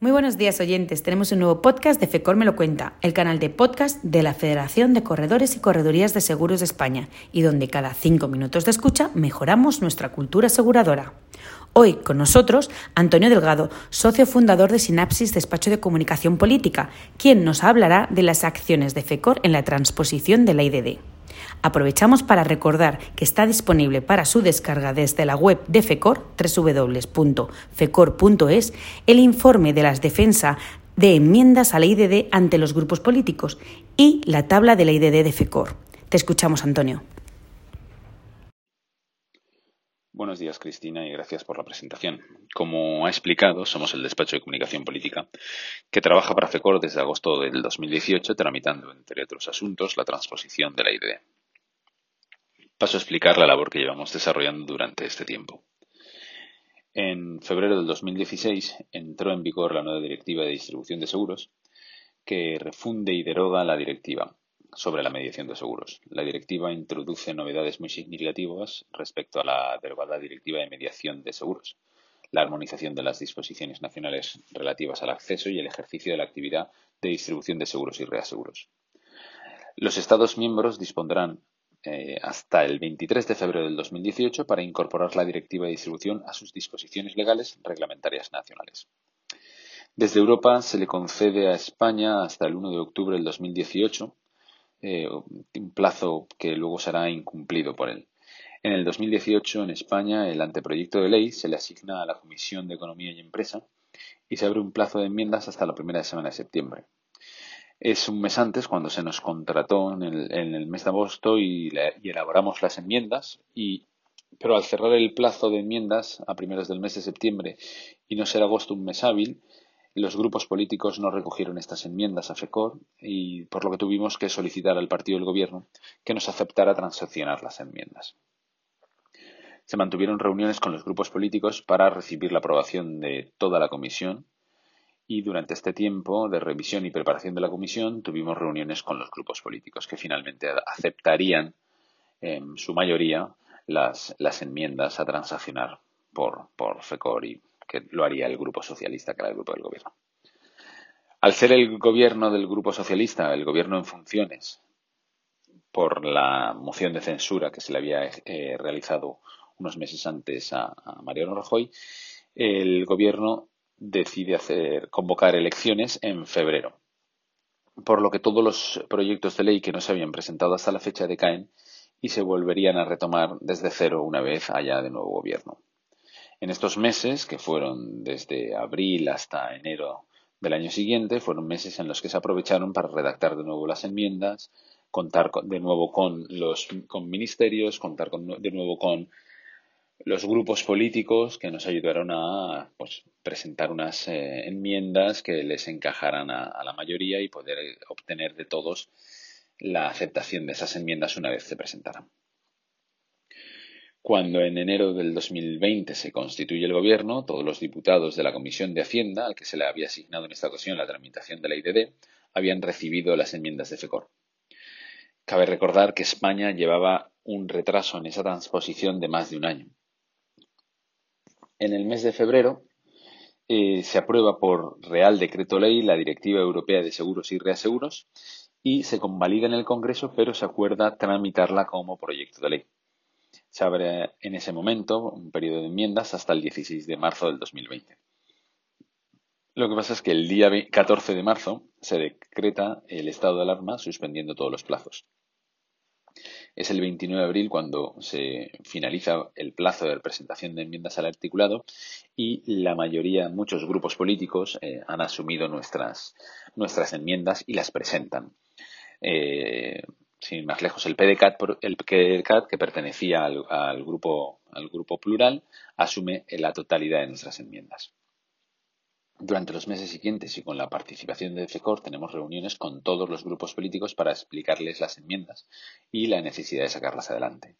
Muy buenos días oyentes, tenemos un nuevo podcast de FECOR Me lo cuenta, el canal de podcast de la Federación de Corredores y Corredurías de Seguros de España, y donde cada cinco minutos de escucha mejoramos nuestra cultura aseguradora. Hoy con nosotros Antonio Delgado, socio fundador de Sinapsis Despacho de Comunicación Política, quien nos hablará de las acciones de FECOR en la transposición de la IDD. Aprovechamos para recordar que está disponible para su descarga desde la web de FECOR, www.fecor.es, el informe de las defensas de enmiendas a la IDD ante los grupos políticos y la tabla de la IDD de FECOR. Te escuchamos, Antonio. Buenos días, Cristina, y gracias por la presentación. Como ha explicado, somos el despacho de comunicación política que trabaja para FECOR desde agosto del 2018, tramitando, entre otros asuntos, la transposición de la IDD. Paso a explicar la labor que llevamos desarrollando durante este tiempo. En febrero del 2016 entró en vigor la nueva Directiva de Distribución de Seguros, que refunde y deroga la Directiva sobre la mediación de seguros. La directiva introduce novedades muy significativas respecto a la derogada Directiva de Mediación de Seguros, la armonización de las disposiciones nacionales relativas al acceso y el ejercicio de la actividad de distribución de seguros y reaseguros. Los Estados miembros dispondrán eh, hasta el 23 de febrero del 2018 para incorporar la Directiva de Distribución a sus disposiciones legales reglamentarias nacionales. Desde Europa se le concede a España hasta el 1 de octubre del 2018 eh, un plazo que luego será incumplido por él. En el 2018, en España, el anteproyecto de ley se le asigna a la Comisión de Economía y Empresa y se abre un plazo de enmiendas hasta la primera semana de septiembre. Es un mes antes cuando se nos contrató en el, mes de agosto y, y, elaboramos las enmiendas, y, pero al cerrar el plazo de enmiendas a primeros del mes de septiembre y no ser agosto un mes hábil, los grupos políticos no recogieron estas enmiendas a FECOR y por lo que tuvimos que solicitar al partido del gobierno que nos aceptara transaccionar las enmiendas. Se mantuvieron reuniones con los grupos políticos para recibir la aprobación de toda la comisión y durante este tiempo de revisión y preparación de la comisión tuvimos reuniones con los grupos políticos que finalmente aceptarían en su mayoría las, enmiendas a transaccionar por, por FECOR y que lo haría el Grupo Socialista, que era el grupo del gobierno. Al ser el gobierno del Grupo Socialista, el gobierno en funciones, por la moción de censura que se le había eh, realizado unos meses antes a, Mariano Rajoy, el gobierno decide hacer, convocar elecciones en febrero. Por lo que todos los proyectos de ley que no se habían presentado hasta la fecha decaen y se volverían a retomar desde cero una vez haya de nuevo gobierno. En estos meses, que fueron desde abril hasta enero del año siguiente, fueron meses en los que se aprovecharon para redactar de nuevo las enmiendas, contar de nuevo con los con ministerios, contar de nuevo con los grupos políticos que nos ayudaron a pues, presentar unas eh, enmiendas que les encajaran a, la mayoría y poder obtener de todos la aceptación de esas enmiendas una vez se presentaran. Cuando en enero del 2020 se constituye el Gobierno, todos los diputados de la Comisión de Hacienda, al que se le había asignado en esta ocasión la tramitación de la IDD, habían recibido las enmiendas de FECOR. Cabe recordar que España llevaba un retraso en esa transposición de más de un año. En el mes de febrero eh, se aprueba por Real Decreto Ley la Directiva Europea de Seguros y Reaseguros y se convalida en el Congreso, pero se acuerda tramitarla como proyecto de ley. Se abre en ese momento un periodo de enmiendas hasta el 16 de marzo del 2020. Lo que pasa es que el día 14 de marzo se decreta el estado de alarma suspendiendo todos los plazos. Es el 29 de abril cuando se finaliza el plazo de presentación de enmiendas al articulado y la mayoría, muchos grupos políticos eh, han asumido nuestras, nuestras enmiendas y las presentan. Eh, sin más lejos, el PDCAT, el PDCAT que pertenecía al, grupo, al grupo plural, asume la totalidad de nuestras enmiendas. Durante los meses siguientes y con la participación de FECOR tenemos reuniones con todos los grupos políticos para explicarles las enmiendas y la necesidad de sacarlas adelante.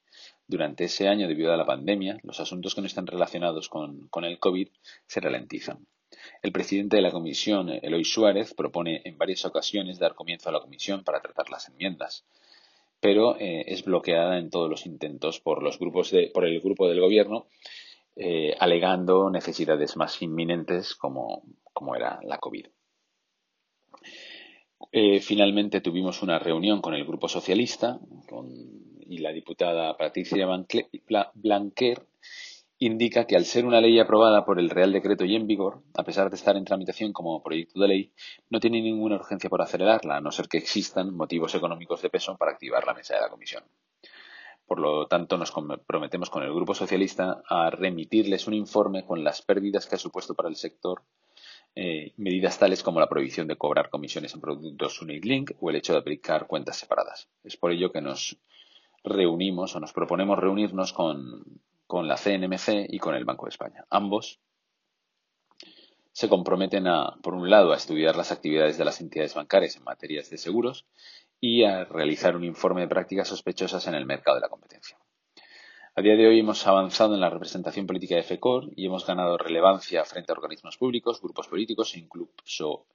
Durante ese año, debido a la pandemia, los asuntos que no están relacionados con el COVID se ralentizan. El presidente de la comisión, Eloy Suárez, propone en varias ocasiones dar comienzo a la comisión para tratar las enmiendas pero eh, es bloqueada en todos los intentos por los grupos de, por el grupo del gobierno, eh, alegando necesidades más inminentes como, como era la COVID. Eh, finalmente tuvimos una reunión con el Grupo Socialista y la diputada Patricia Blanquer indica que al ser una ley aprobada por el Real Decreto y en vigor, a pesar de estar en tramitación como proyecto de ley, no tiene ninguna urgencia por acelerarla, a no ser que existan motivos económicos de peso para activar la mesa de la comisión. Por lo tanto, nos comprometemos con el Grupo Socialista a remitirles un informe con las pérdidas que ha supuesto para el sector eh, medidas tales como la prohibición de cobrar comisiones en productos Unit o el hecho de aplicar cuentas separadas. Es por ello que nos reunimos o nos proponemos reunirnos con, con la CNMC y con el Banco de España. Ambos se comprometen a, por un lado, a estudiar las actividades de las entidades bancarias en materias de seguros y a realizar un informe de prácticas sospechosas en el mercado de la competencia. A día de hoy hemos avanzado en la representación política de FECOR y hemos ganado relevancia frente a organismos públicos, grupos políticos e incluso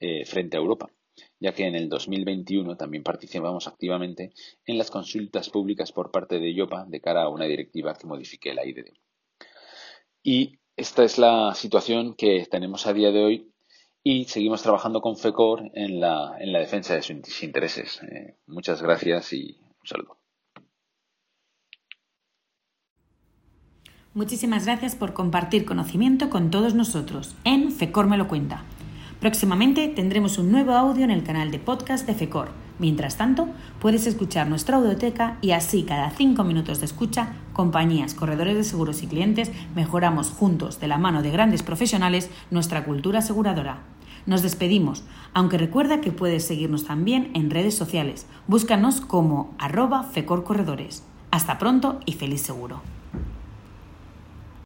eh, frente a Europa ya que en el 2021 también participamos activamente en las consultas públicas por parte de IOPA de cara a una directiva que modifique la IDD. Y esta es la situación que tenemos a día de hoy y seguimos trabajando con FECOR en la, en la defensa de sus intereses. Eh, muchas gracias y un saludo. Muchísimas gracias por compartir conocimiento con todos nosotros en FECOR me lo cuenta. Próximamente tendremos un nuevo audio en el canal de podcast de FECOR. Mientras tanto, puedes escuchar nuestra audioteca y así cada cinco minutos de escucha, compañías, corredores de seguros y clientes mejoramos juntos de la mano de grandes profesionales nuestra cultura aseguradora. Nos despedimos, aunque recuerda que puedes seguirnos también en redes sociales. Búscanos como arroba FECOR Corredores. Hasta pronto y feliz seguro.